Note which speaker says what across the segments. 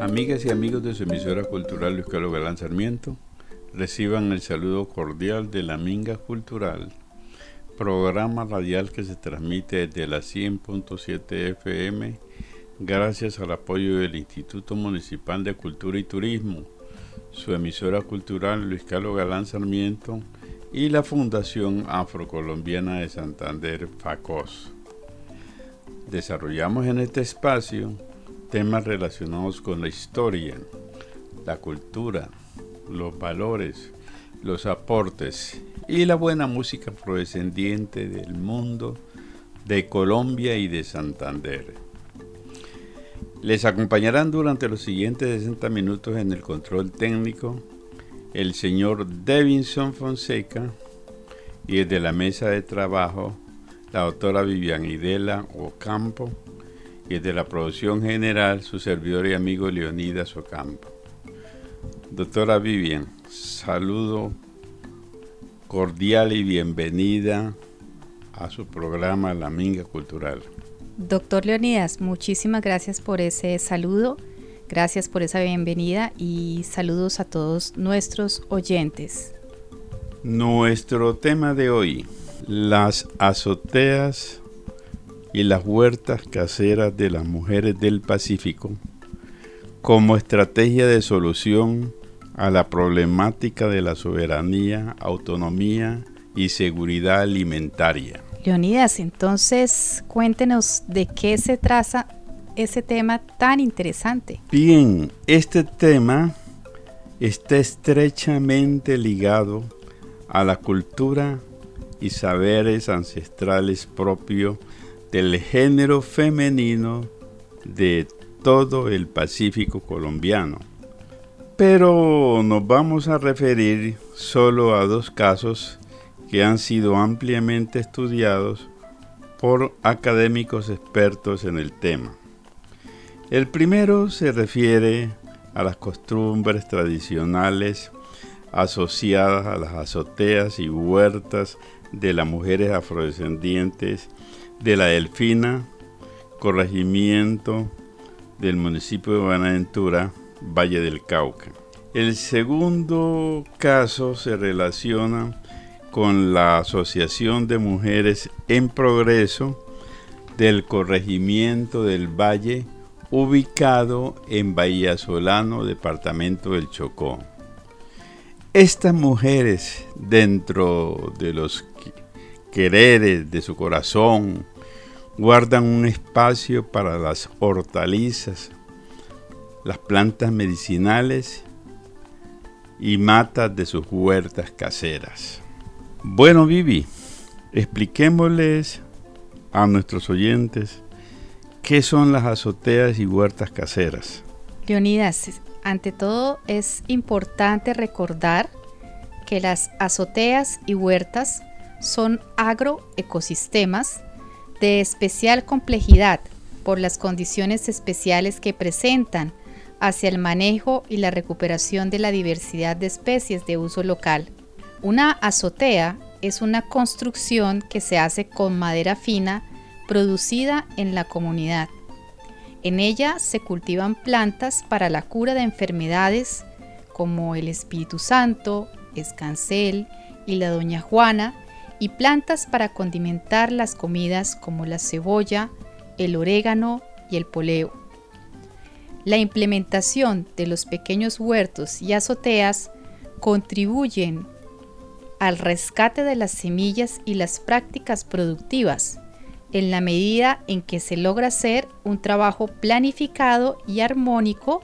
Speaker 1: Amigas y amigos de su emisora cultural Luis Carlos Galán Sarmiento, reciban el saludo cordial de la Minga Cultural, programa radial que se transmite desde la 100.7 FM gracias al apoyo del Instituto Municipal de Cultura y Turismo, su emisora cultural Luis Carlos Galán Sarmiento y la Fundación Afrocolombiana de Santander, FACOS. Desarrollamos en este espacio temas relacionados con la historia, la cultura, los valores, los aportes y la buena música proveniente del mundo de Colombia y de Santander. Les acompañarán durante los siguientes 60 minutos en el control técnico el señor Devinson Fonseca y desde la mesa de trabajo la doctora Vivian Idela Ocampo y desde la producción general su servidor y amigo Leonidas Ocampo. Doctora Vivian, saludo cordial y bienvenida a su programa La Minga Cultural.
Speaker 2: Doctor Leonidas, muchísimas gracias por ese saludo, gracias por esa bienvenida y saludos a todos nuestros oyentes.
Speaker 1: Nuestro tema de hoy, las azoteas y las huertas caseras de las mujeres del Pacífico como estrategia de solución a la problemática de la soberanía, autonomía y seguridad alimentaria.
Speaker 2: Leonidas, entonces cuéntenos de qué se traza ese tema tan interesante.
Speaker 1: Bien, este tema está estrechamente ligado a la cultura y saberes ancestrales propios del género femenino de todo el Pacífico colombiano. Pero nos vamos a referir solo a dos casos que han sido ampliamente estudiados por académicos expertos en el tema. El primero se refiere a las costumbres tradicionales asociadas a las azoteas y huertas de las mujeres afrodescendientes de la Delfina, corregimiento del municipio de Buenaventura, Valle del Cauca. El segundo caso se relaciona con la Asociación de Mujeres en Progreso del Corregimiento del Valle, ubicado en Bahía Solano, departamento del Chocó. Estas mujeres, dentro de los quereres de su corazón, guardan un espacio para las hortalizas, las plantas medicinales y matas de sus huertas caseras. Bueno, Vivi, expliquémosles a nuestros oyentes qué son las azoteas y huertas caseras.
Speaker 2: Leonidas, ante todo es importante recordar que las azoteas y huertas son agroecosistemas de especial complejidad por las condiciones especiales que presentan hacia el manejo y la recuperación de la diversidad de especies de uso local. Una azotea es una construcción que se hace con madera fina producida en la comunidad. En ella se cultivan plantas para la cura de enfermedades como el Espíritu Santo, escancel y la Doña Juana, y plantas para condimentar las comidas como la cebolla, el orégano y el poleo. La implementación de los pequeños huertos y azoteas contribuyen al rescate de las semillas y las prácticas productivas, en la medida en que se logra hacer un trabajo planificado y armónico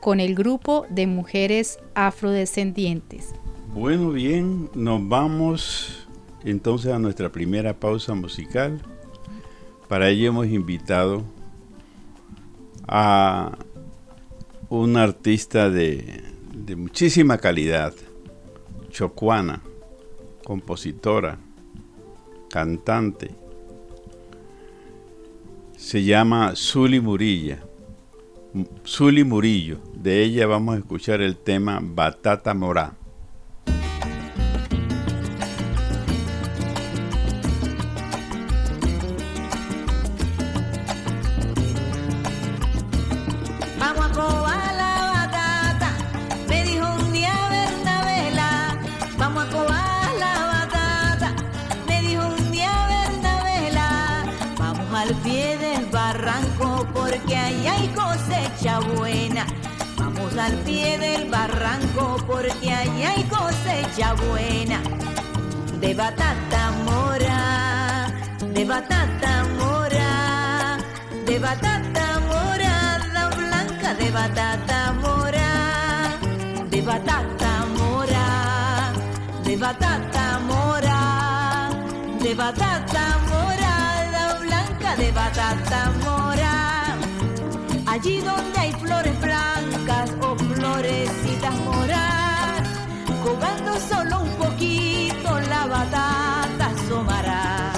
Speaker 2: con el grupo de mujeres afrodescendientes.
Speaker 1: Bueno, bien, nos vamos entonces a nuestra primera pausa musical. Para ello hemos invitado a un artista de, de muchísima calidad, chocuana, compositora, cantante. Se llama Zuli Murilla, Zuli Murillo, De ella vamos a escuchar el tema Batata Morá.
Speaker 3: Al pie del barranco porque ahí hay cosecha buena. De batata mora, de batata mora, de batata morada blanca, de batata mora, de batata mora, de batata mora, de batata morada de batata mora, allí donde hay flores blancas florecitas morar, cobando solo un poquito la batata asomará.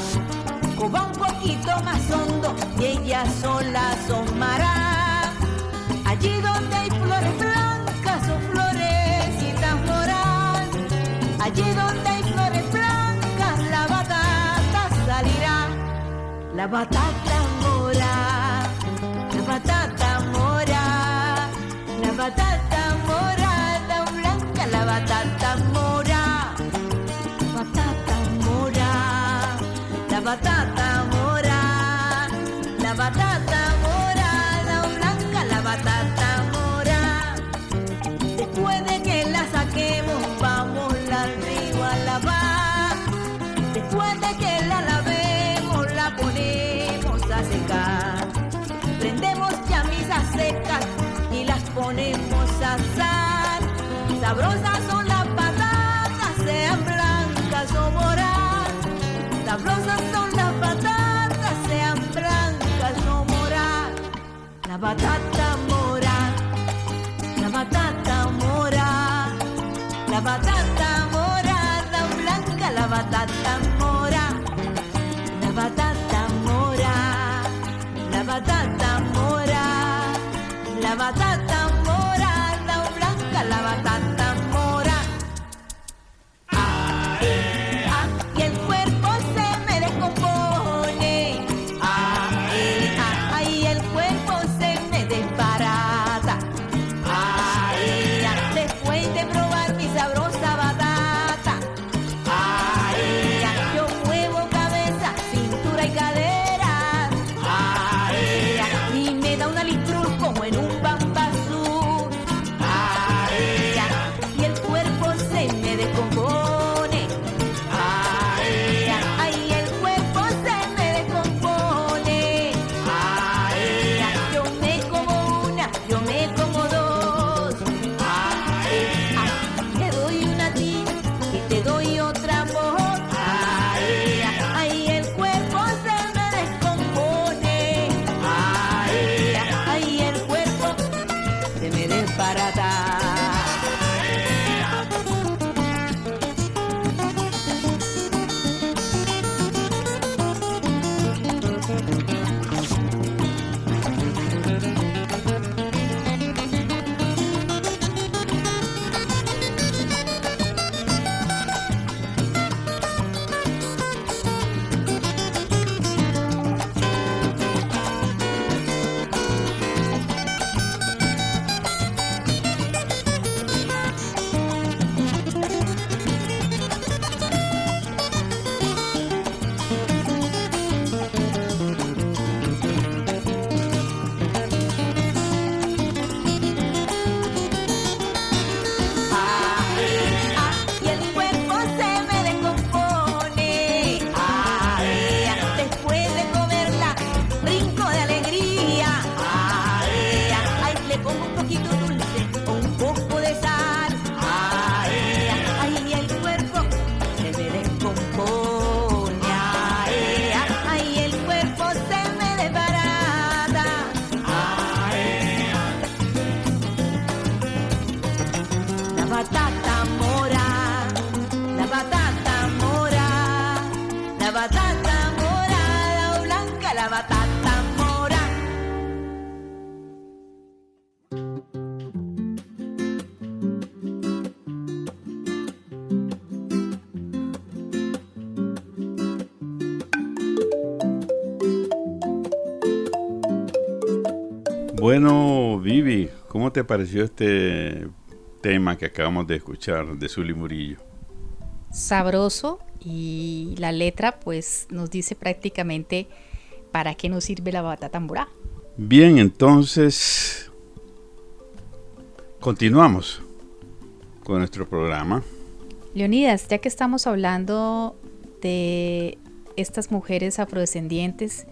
Speaker 3: Coba un poquito más hondo y ella sola asomará. Allí donde La batata mora, la batata mora, la batata Sabrosas son las patatas, sean blancas o moradas. Sabrosas son las patatas, sean blancas o moradas. La batata mora, la batata mora, la batata morada blanca, la batata mora, la batata mora, la batata mora, la batata
Speaker 1: te pareció este tema que acabamos de escuchar de Zuli Murillo?
Speaker 2: Sabroso y la letra pues nos dice prácticamente para qué nos sirve la bata tambora.
Speaker 1: Bien, entonces continuamos con nuestro programa.
Speaker 2: Leonidas, ya que estamos hablando de estas mujeres afrodescendientes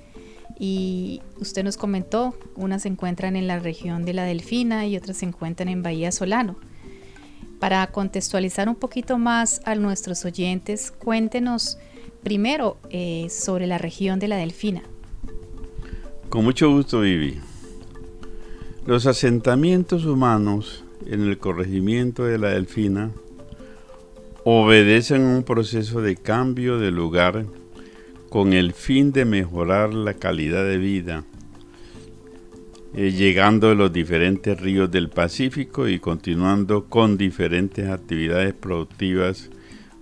Speaker 2: y usted nos comentó, unas se encuentran en la región de la Delfina y otras se encuentran en Bahía Solano. Para contextualizar un poquito más a nuestros oyentes, cuéntenos primero eh, sobre la región de la Delfina.
Speaker 1: Con mucho gusto, Vivi. Los asentamientos humanos en el corregimiento de la Delfina obedecen un proceso de cambio de lugar con el fin de mejorar la calidad de vida, eh, llegando a los diferentes ríos del Pacífico y continuando con diferentes actividades productivas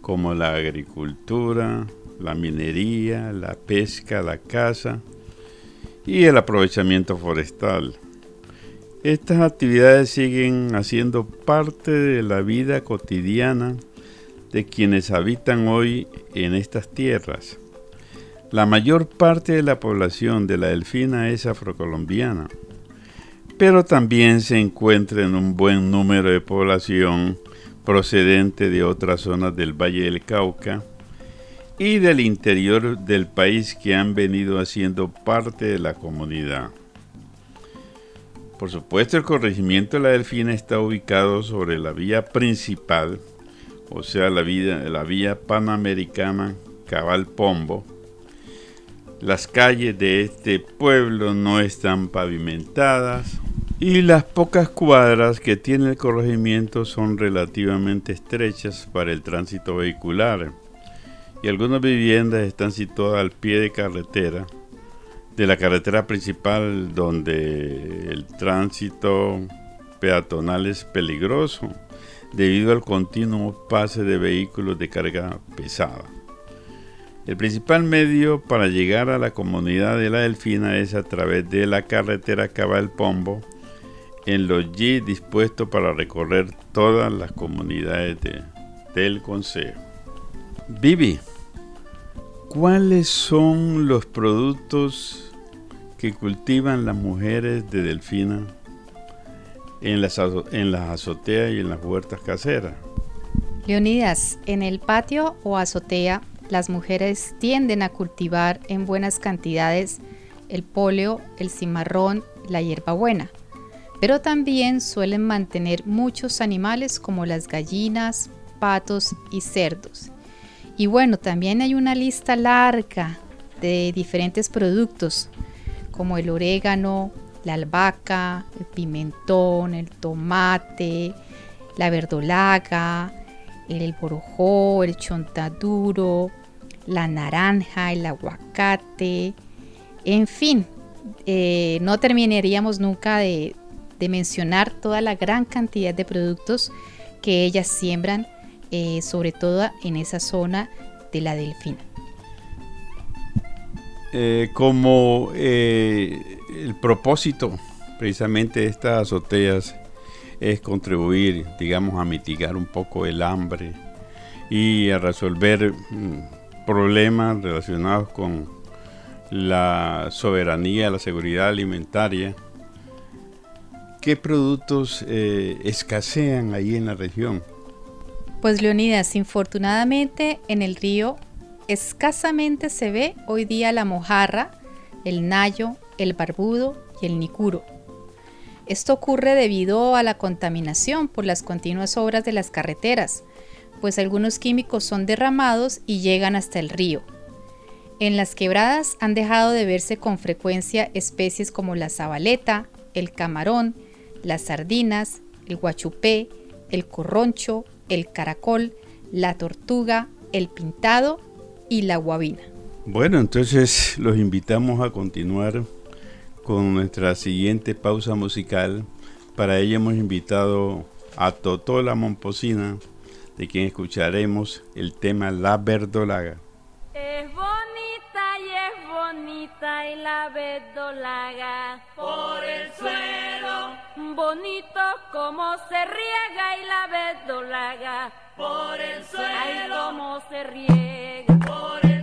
Speaker 1: como la agricultura, la minería, la pesca, la caza y el aprovechamiento forestal. Estas actividades siguen haciendo parte de la vida cotidiana de quienes habitan hoy en estas tierras. La mayor parte de la población de la Delfina es afrocolombiana, pero también se encuentra en un buen número de población procedente de otras zonas del Valle del Cauca y del interior del país que han venido haciendo parte de la comunidad. Por supuesto, el corregimiento de la Delfina está ubicado sobre la vía principal, o sea, la, la vía panamericana Cabal Pombo, las calles de este pueblo no están pavimentadas y las pocas cuadras que tiene el corregimiento son relativamente estrechas para el tránsito vehicular y algunas viviendas están situadas al pie de carretera, de la carretera principal donde el tránsito peatonal es peligroso debido al continuo pase de vehículos de carga pesada. El principal medio para llegar a la comunidad de la Delfina es a través de la carretera Cabal Pombo, en los G dispuestos para recorrer todas las comunidades del Consejo. Vivi, ¿cuáles son los productos que cultivan las mujeres de Delfina en las, en las azoteas y en las huertas caseras?
Speaker 2: Leonidas, en el patio o azotea las mujeres tienden a cultivar en buenas cantidades el poleo, el cimarrón, la hierbabuena, pero también suelen mantener muchos animales como las gallinas, patos y cerdos. Y bueno, también hay una lista larga de diferentes productos como el orégano, la albahaca, el pimentón, el tomate, la verdolaga, el borojó, el chontaduro, la naranja, el aguacate, en fin, eh, no terminaríamos nunca de, mencionar toda la gran cantidad de productos que ellas siembran, eh, sobre todo en esa zona de la Delfina.
Speaker 1: Eh, como el propósito precisamente de estas azoteas es contribuir, digamos, a mitigar un poco el hambre y a resolver mm, problemas relacionados con la soberanía, la seguridad alimentaria. ¿Qué productos eh, escasean ahí en la región?
Speaker 2: Pues Leonidas, infortunadamente en el río escasamente se ve hoy día la mojarra, el nayo, el barbudo y el nicuro. Esto ocurre debido a la contaminación por las continuas obras de las carreteras, pues algunos químicos son derramados y llegan hasta el río. En las quebradas han dejado de verse con frecuencia especies como la zabaleta, el camarón, las sardinas, el guachupé, el corroncho, el caracol, la tortuga, el pintado y la guabina.
Speaker 1: Bueno, entonces los invitamos a continuar con nuestra siguiente pausa musical. Para ello hemos invitado a Totó la Momposina de quien escucharemos el tema La Verdolaga.
Speaker 4: Es bonita y es bonita y la verdolaga por el suelo.
Speaker 5: Bonito como se riega y la verdolaga
Speaker 4: por el suelo.
Speaker 5: Ay, como se riega
Speaker 4: por el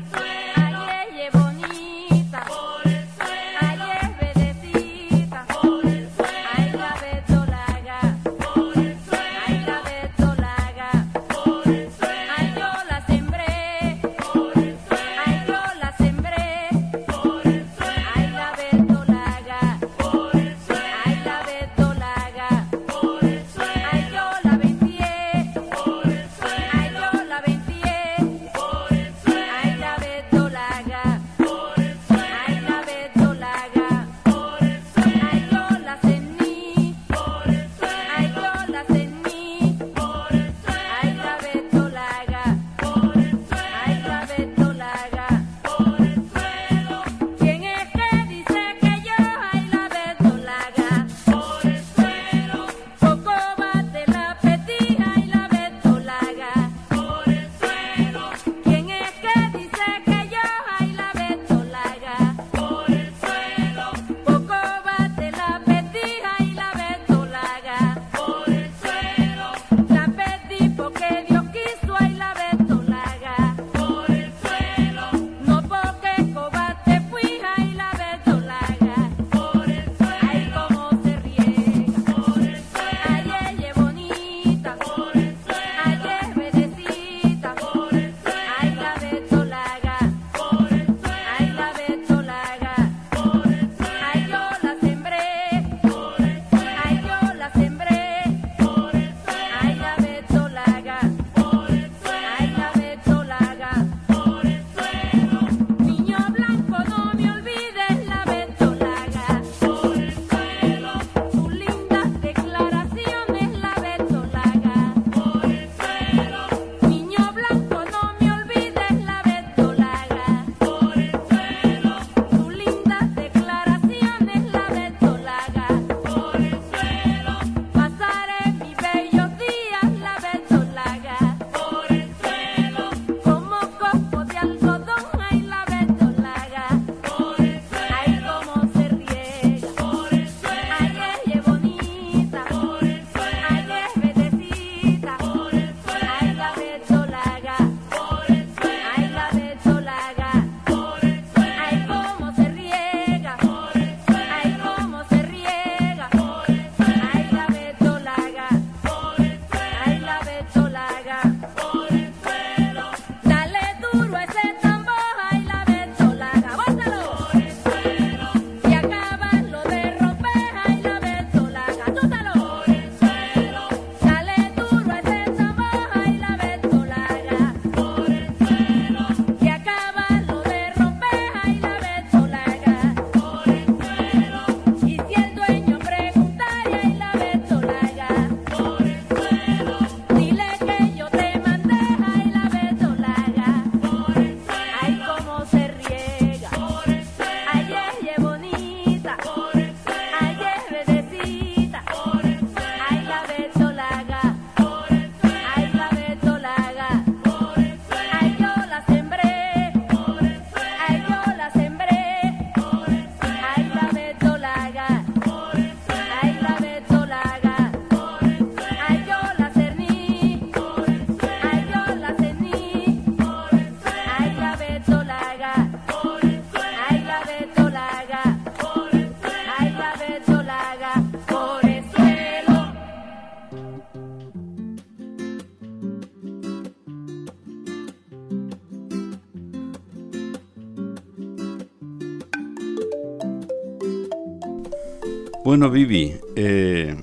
Speaker 1: Bueno, Vivi, eh,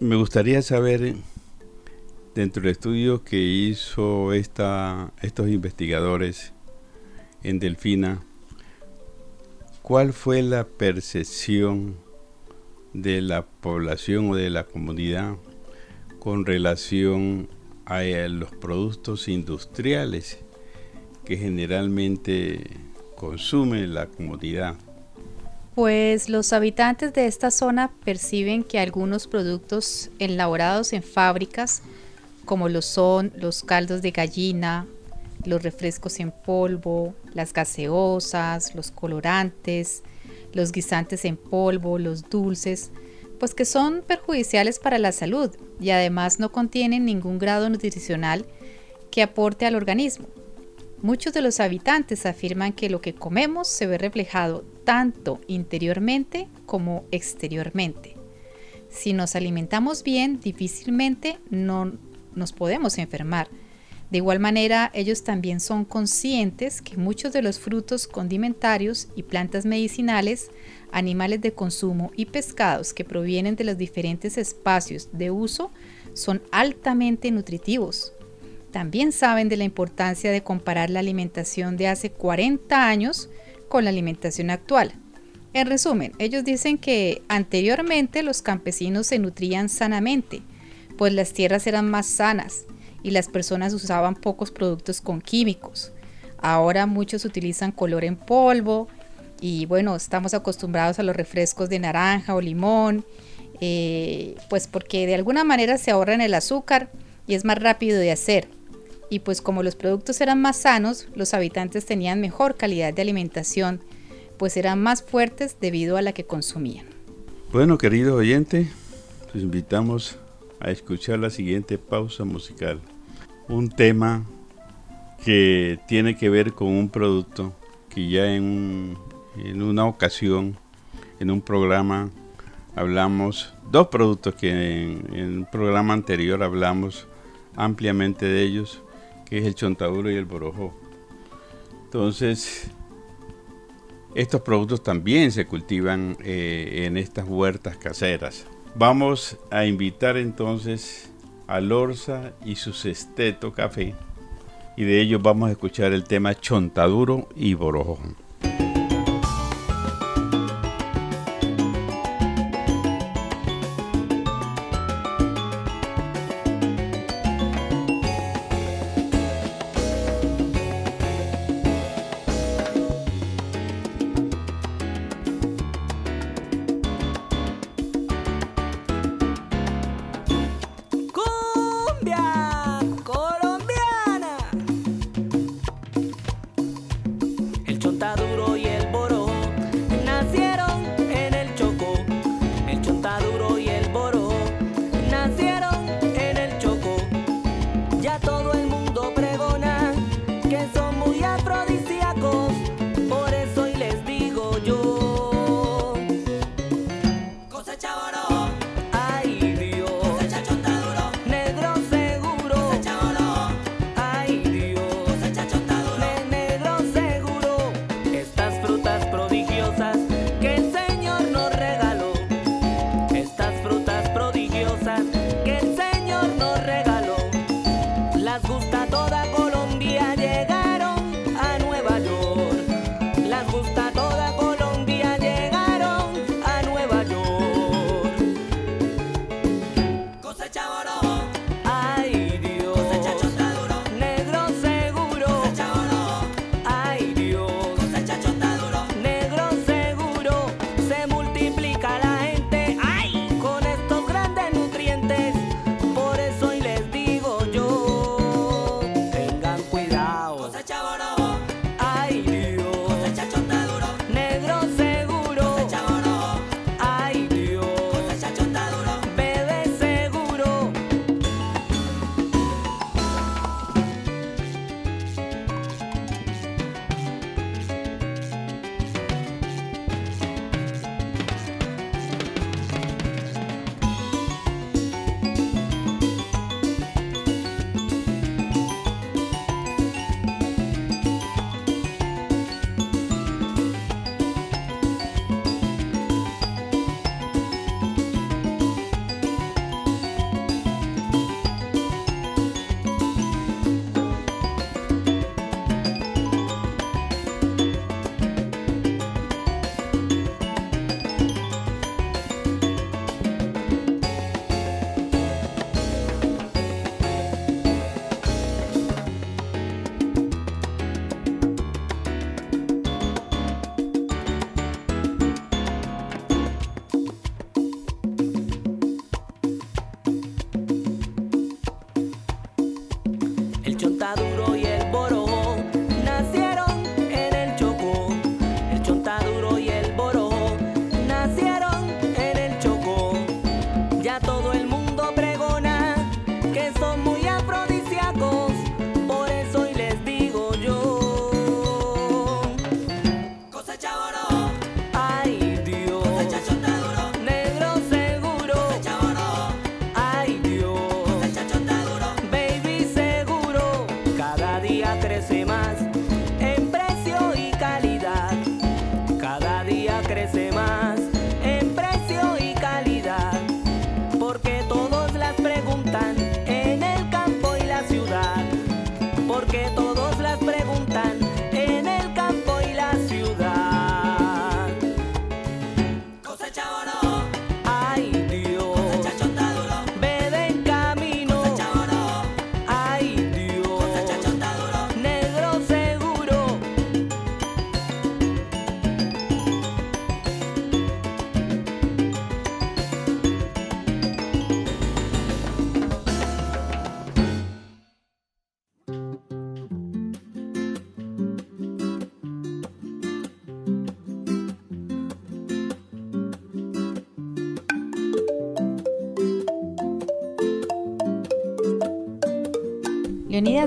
Speaker 1: me gustaría saber, dentro del estudio que hizo esta, estos investigadores en Delfina, ¿cuál fue la percepción de la población o de la comunidad con relación a eh, los productos industriales que generalmente consume la comunidad?
Speaker 2: Pues los habitantes de esta zona perciben que algunos productos elaborados en fábricas, como lo son los caldos de gallina, los refrescos en polvo, las gaseosas, los colorantes, los guisantes en polvo, los dulces, pues que son perjudiciales para la salud y además no contienen ningún grado nutricional que aporte al organismo. Muchos de los habitantes afirman que lo que comemos se ve reflejado tanto interiormente como exteriormente. Si nos alimentamos bien, difícilmente no nos podemos enfermar. De igual manera, ellos también son conscientes que muchos de los frutos condimentarios y plantas medicinales, animales de consumo y pescados que provienen de los diferentes espacios de uso son altamente nutritivos. También saben de la importancia de comparar la alimentación de hace 40 años con la alimentación actual. En resumen, ellos dicen que anteriormente los campesinos se nutrían sanamente, pues las tierras eran más sanas y las personas usaban pocos productos con químicos. Ahora muchos utilizan color en polvo y bueno, estamos acostumbrados a los refrescos de naranja o limón, eh, pues porque de alguna manera se ahorran el azúcar y es más rápido de hacer. Y pues como los productos eran más sanos, los habitantes tenían mejor calidad de alimentación, pues eran más fuertes debido a la que consumían.
Speaker 1: Bueno, querido oyente, los invitamos a escuchar la siguiente pausa musical. Un tema que tiene que ver con un producto que ya en, un- en una ocasión, en un programa, hablamos, dos productos que en, en un programa anterior hablamos ampliamente de ellos, que es el chontaduro y el borojó. Entonces, estos productos también se cultivan eh, en estas huertas caseras. Vamos a invitar entonces a Lorza y su Sesteto Café. Y de ellos vamos a escuchar el tema Chontaduro y Borojo.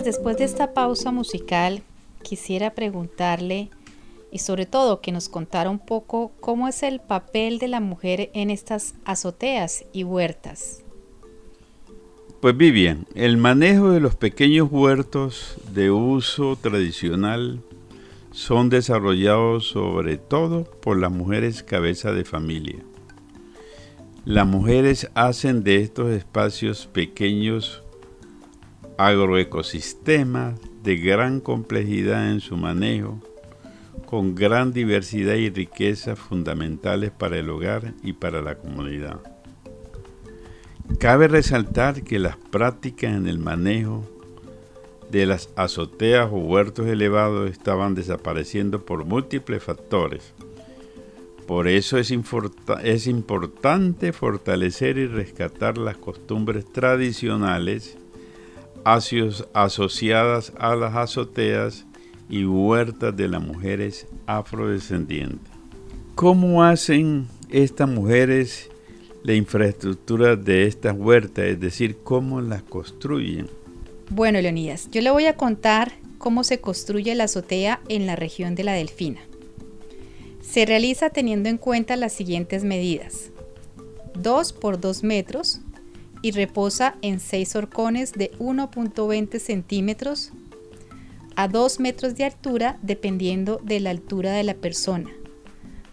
Speaker 2: Después de esta pausa musical, quisiera preguntarle y sobre todo que nos contara un poco cómo es el papel de la mujer en estas azoteas y huertas.
Speaker 1: Pues Vivian, el manejo de los pequeños huertos de uso tradicional son desarrollados sobre todo por las mujeres cabeza de familia. Las mujeres hacen de estos espacios pequeños agroecosistemas de gran complejidad en su manejo, con gran diversidad y riqueza fundamentales para el hogar y para la comunidad. Cabe resaltar que las prácticas en el manejo de las azoteas o huertos elevados estaban desapareciendo por múltiples factores. Por eso es, es, importante fortalecer y rescatar las costumbres tradicionales asociadas a las azoteas y huertas de las mujeres afrodescendientes. ¿Cómo hacen estas mujeres la infraestructura de estas huertas? Es decir, ¿cómo las construyen?
Speaker 2: Bueno, Leonidas, yo le voy a contar cómo se construye la azotea en la región de la Delfina. Se realiza teniendo en cuenta las siguientes medidas. 2 por 2 metros y reposa en 6 horcones de 1.20 centímetros a 2 metros de altura dependiendo de la altura de la persona,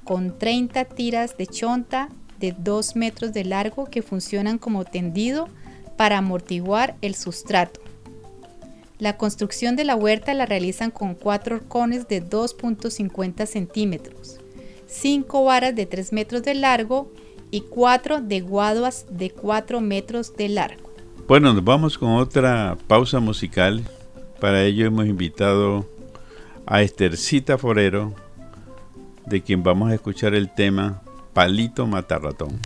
Speaker 2: con 30 tiras de chonta de 2 metros de largo que funcionan como tendido para amortiguar el sustrato. La construcción de la huerta la realizan con cuatro horcones de 2.50 centímetros, cinco varas de 3 metros de largo cuatro de guaduas de 4 metros de largo.
Speaker 1: Bueno, nos vamos con otra pausa musical. Para ello hemos invitado a Estercita Forero, de quien vamos a escuchar el tema Palito Matarratón.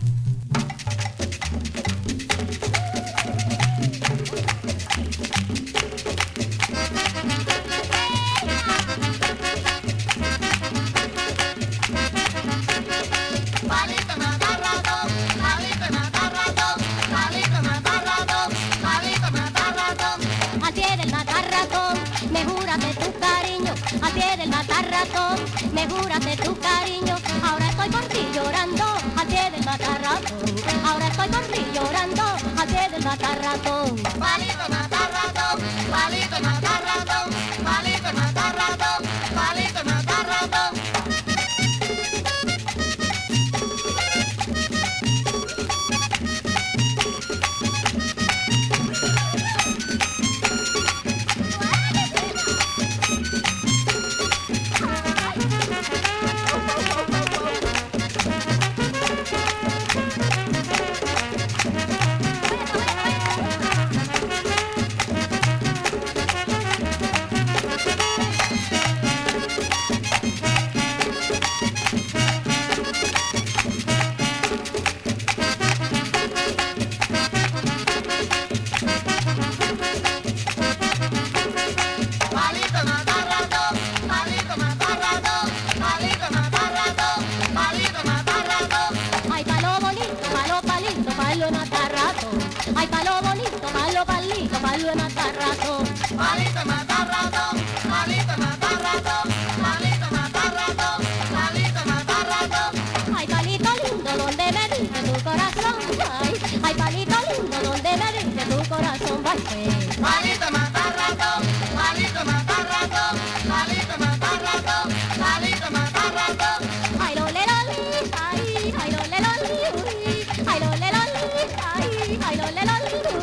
Speaker 5: Le lo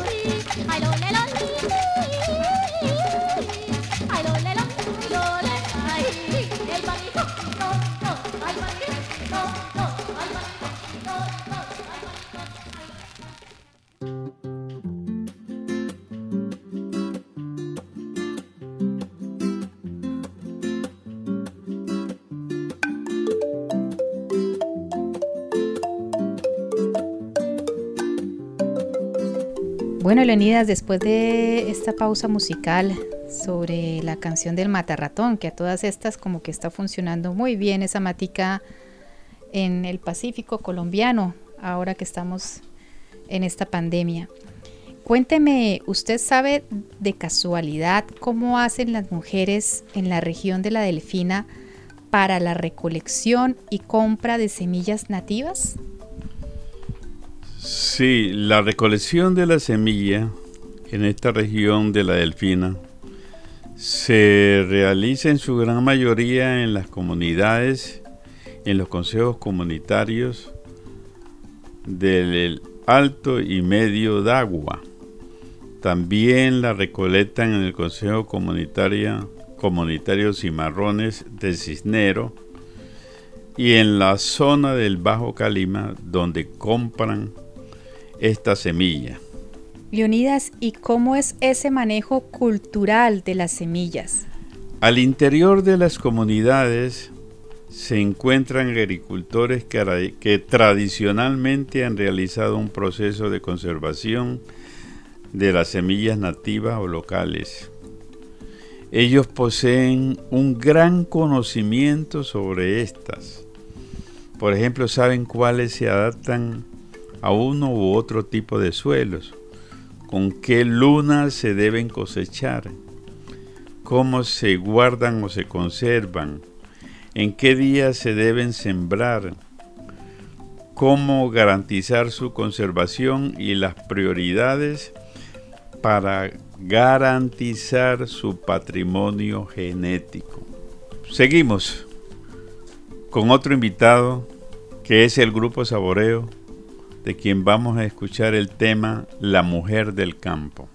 Speaker 2: Bueno, Leonidas, después de esta pausa musical sobre la canción del matarratón, que a todas estas como que está funcionando muy bien esa matica en el Pacífico colombiano, ahora que estamos en esta pandemia. Cuénteme, ¿usted sabe de casualidad cómo hacen las mujeres en la región de la Delfina para la recolección y compra de semillas nativas?
Speaker 6: Sí, la recolección de la semilla en esta región de la Delfina se realiza en su gran mayoría en las comunidades, en los consejos comunitarios del Alto y Medio Dagua. También la recolectan en el Consejo Comunitario, Comunitario Cimarrones de Cisnero y en la zona del Bajo Calima donde compran esta semilla.
Speaker 2: Leonidas, ¿y cómo es ese manejo cultural de las semillas?
Speaker 6: Al interior de las comunidades se encuentran agricultores que, que tradicionalmente han realizado un proceso de conservación de las semillas nativas o locales. Ellos poseen un gran conocimiento sobre estas. Por ejemplo, saben cuáles se adaptan a uno u otro tipo de suelos, con qué luna se deben cosechar, cómo se guardan o se conservan, en qué días se deben sembrar, cómo garantizar su conservación y las prioridades para garantizar su patrimonio genético. Seguimos con otro invitado que es el grupo Saboreo, de quien vamos a escuchar el tema La mujer del campo.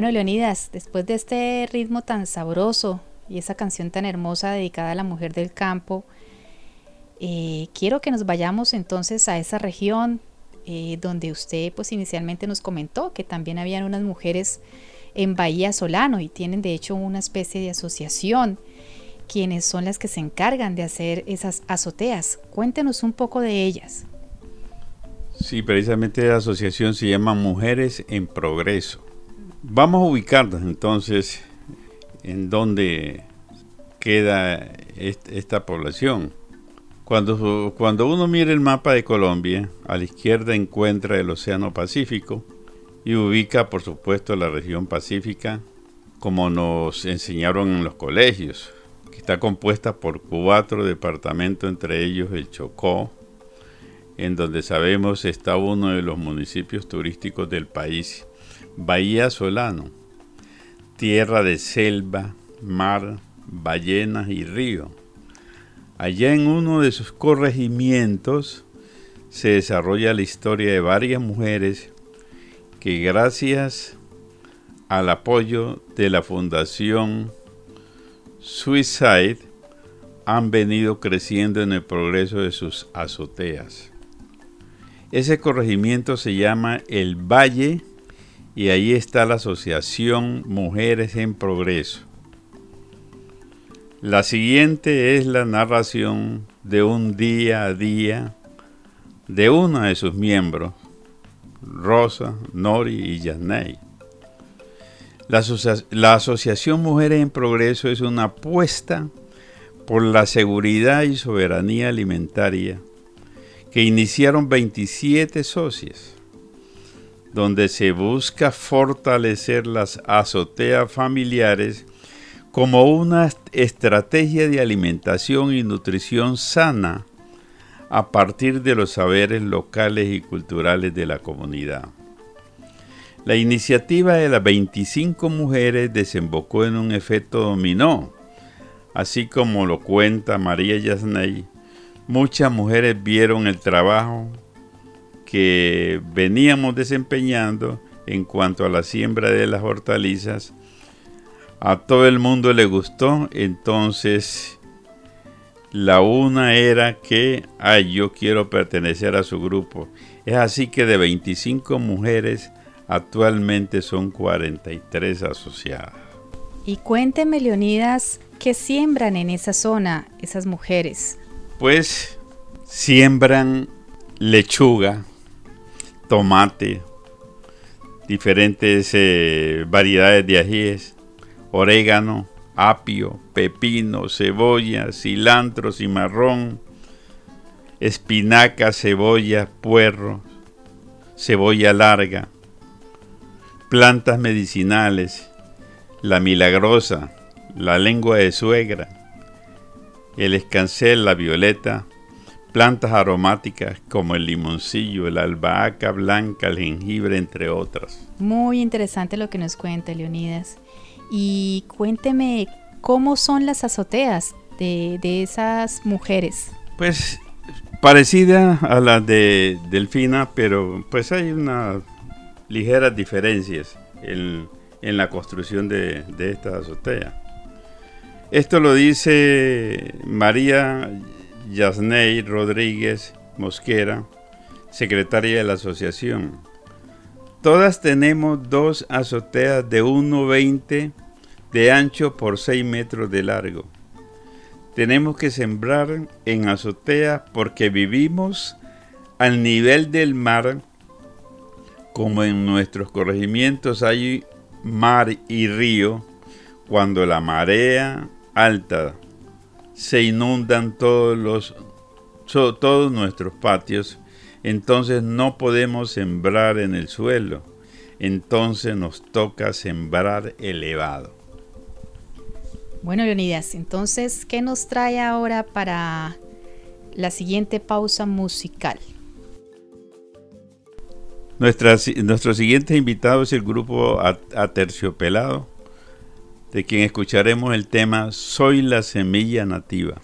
Speaker 2: Bueno, Leonidas, después de este ritmo tan sabroso y esa canción tan hermosa dedicada a la mujer del campo, eh, quiero que nos vayamos entonces a esa región eh, donde usted pues inicialmente nos comentó que también habían unas mujeres en Bahía Solano y tienen de hecho una especie de asociación quienes son las que se encargan de hacer esas azoteas. Cuéntenos un poco de ellas.
Speaker 1: Sí, precisamente la asociación se llama Mujeres en Progreso. Vamos a ubicarnos entonces en dónde queda est- esta población. Cuando, cuando uno mira el mapa de Colombia, a la izquierda encuentra el Océano Pacífico y ubica, por supuesto, la región pacífica como nos enseñaron en los colegios, que está compuesta por cuatro departamentos, entre ellos el Chocó, en donde sabemos está uno de los municipios turísticos del país, Bahía Solano, tierra de selva, mar, ballenas y río. Allá en uno de sus corregimientos se desarrolla la historia de varias mujeres que gracias al apoyo de la Fundación Suicide han venido creciendo en el progreso de sus azoteas. Ese corregimiento se llama El Valle y ahí está la Asociación Mujeres en Progreso. La siguiente es la narración de un día a día de una de sus miembros, Rosa, Nori y Yanei. La, la Asociación Mujeres en Progreso es una apuesta por la seguridad y soberanía alimentaria que iniciaron 27 socias, donde se busca fortalecer las azoteas familiares como una est- estrategia de alimentación y nutrición sana a partir de los saberes locales y culturales de la comunidad. La iniciativa de las 25 mujeres desembocó en un efecto dominó, así como lo cuenta María Yasney. Muchas mujeres vieron el trabajo que veníamos desempeñando en cuanto a la siembra de las hortalizas. A todo el mundo le gustó, entonces la una era que, ay, yo quiero pertenecer a su grupo. Es así que de 25 mujeres, actualmente son 43 asociadas.
Speaker 2: Y cuénteme, Leonidas, ¿qué siembran en esa zona esas mujeres?
Speaker 1: Pues siembran lechuga, tomate, diferentes eh, variedades de ajíes, orégano, apio, pepino, cebolla, cilantro, cimarrón, espinaca, cebolla, puerro, cebolla larga, plantas medicinales, la milagrosa, la lengua de suegra, el escancel, la violeta, plantas aromáticas como el limoncillo, la albahaca blanca, el jengibre, entre otras.
Speaker 2: Muy interesante lo que nos cuenta Leonidas. Y cuénteme cómo son las azoteas de, de esas mujeres.
Speaker 1: Pues parecida a la de Delfina, pero pues hay unas ligeras diferencias en, en la construcción de, de esta azotea. Esto lo dice María Yasney Rodríguez Mosquera, secretaria de la asociación. Todas tenemos dos azoteas de 1,20 de ancho por 6 metros de largo. Tenemos que sembrar en azoteas porque vivimos al nivel del mar, como en nuestros corregimientos hay mar y río, cuando la marea alta se inundan todos los todos nuestros patios, entonces no podemos sembrar en el suelo, entonces nos toca sembrar elevado.
Speaker 2: Bueno, Leonidas, entonces, ¿qué nos trae ahora para la siguiente pausa musical?
Speaker 1: Nuestra, nuestro siguiente invitado es el grupo A- Aterciopelado, de quien escucharemos el tema Soy la semilla nativa.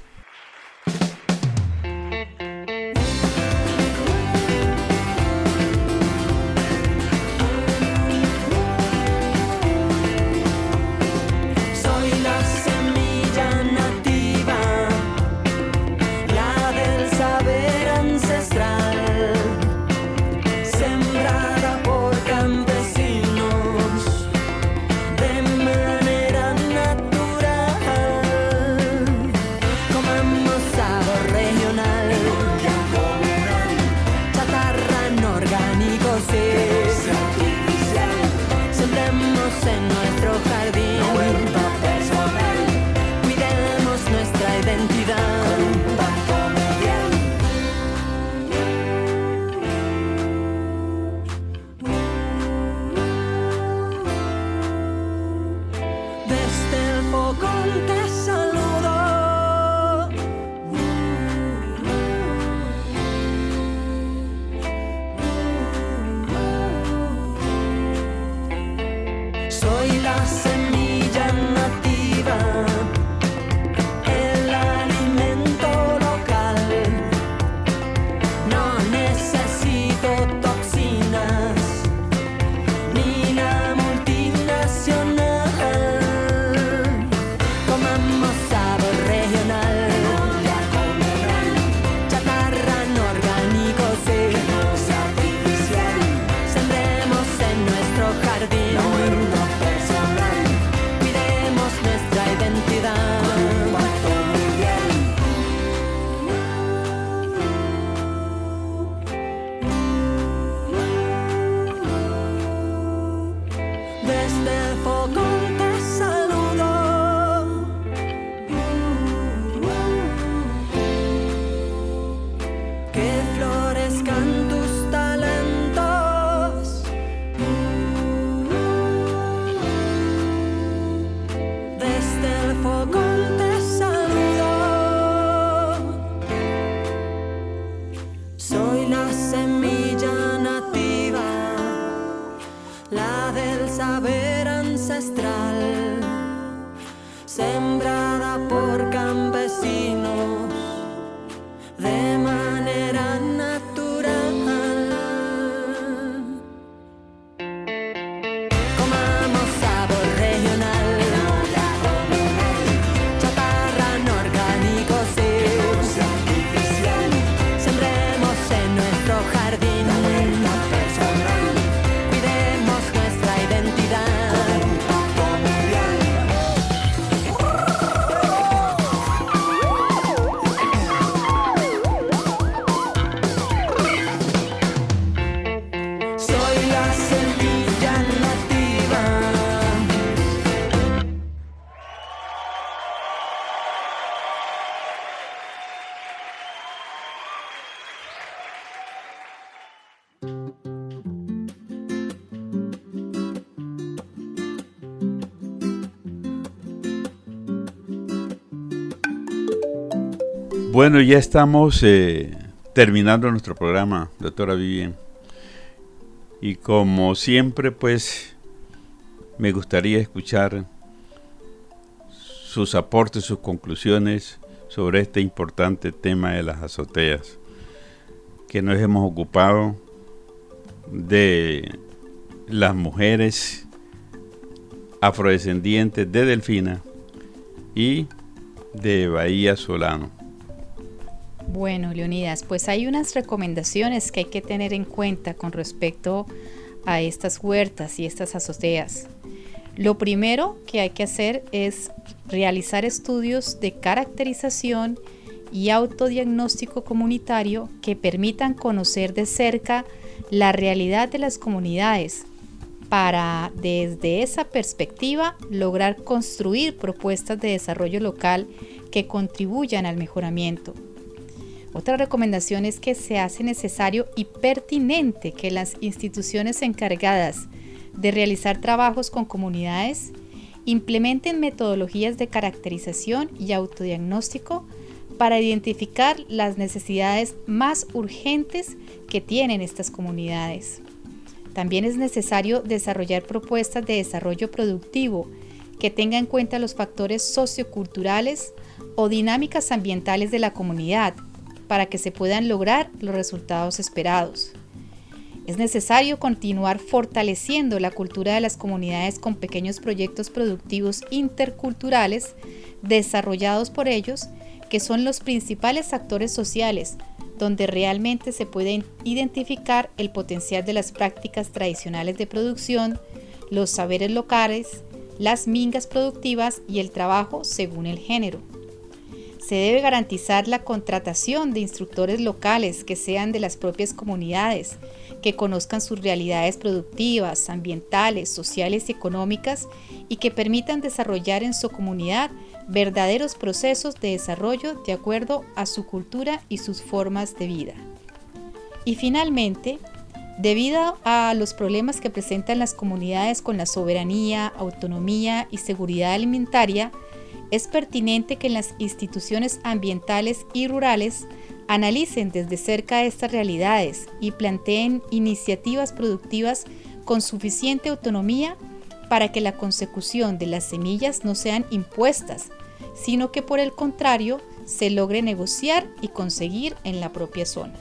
Speaker 1: Bueno, ya estamos eh, terminando nuestro programa, doctora Vivian. Y como siempre, pues me gustaría escuchar sus aportes, sus conclusiones sobre este importante tema de las azoteas, que nos hemos ocupado de las mujeres afrodescendientes de Delfina y de Bahía Solano.
Speaker 2: Bueno, Leonidas, pues hay unas recomendaciones que hay que tener en cuenta con respecto a estas huertas y estas azoteas. Lo primero que hay que hacer es realizar estudios de caracterización y autodiagnóstico comunitario que permitan conocer de cerca la realidad de las comunidades para desde esa perspectiva lograr construir propuestas de desarrollo local que contribuyan al mejoramiento. Otra recomendación es que se hace necesario y pertinente que las instituciones encargadas de realizar trabajos con comunidades implementen metodologías de caracterización y autodiagnóstico para identificar las necesidades más urgentes que tienen estas comunidades. También es necesario desarrollar propuestas de desarrollo productivo que tengan en cuenta los factores socioculturales o dinámicas ambientales de la comunidad para que se puedan lograr los resultados esperados. Es necesario continuar fortaleciendo la cultura de las comunidades con pequeños proyectos productivos interculturales desarrollados por ellos, que son los principales actores sociales, donde realmente se puede identificar el potencial de las prácticas tradicionales de producción, los saberes locales, las mingas productivas y el trabajo según el género. Se debe garantizar la contratación de instructores locales que sean de las propias comunidades, que conozcan sus realidades productivas, ambientales, sociales y económicas y que permitan desarrollar en su comunidad verdaderos procesos de desarrollo de acuerdo a su cultura y sus formas de vida. Y finalmente, debido a los problemas que presentan las comunidades con la soberanía, autonomía y seguridad alimentaria, es pertinente que las instituciones ambientales y rurales analicen desde cerca estas realidades y planteen iniciativas productivas con suficiente autonomía para que la consecución de las semillas no sean impuestas, sino que por el contrario se logre negociar y conseguir en la propia zona.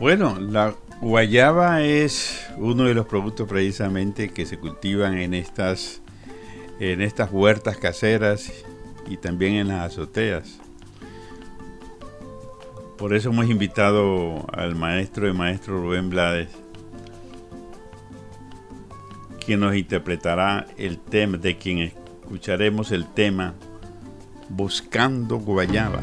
Speaker 7: Bueno, la guayaba es uno de los productos precisamente que se cultivan en estas en estas huertas caseras y también en las azoteas. Por eso hemos invitado al maestro de maestro Rubén Blades, quien nos interpretará el tema, de quien escucharemos el tema Buscando Guayaba.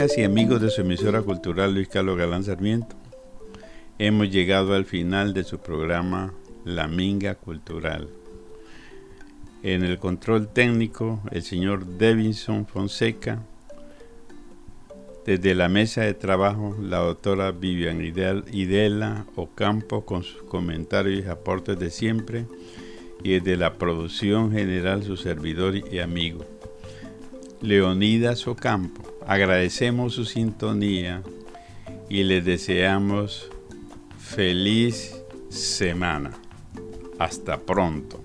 Speaker 1: Y amigos de su emisora cultural Luis Carlos Galán Sarmiento, hemos llegado al final de su programa La Minga Cultural. En el control técnico, el señor Devinson Fonseca. Desde la mesa de trabajo, la doctora Vivian Idel- Idela Ocampo con sus comentarios y aportes de siempre. Y desde la producción general, su servidor y amigo, Leonidas Ocampo. Agradecemos su sintonía y les deseamos feliz semana. Hasta pronto.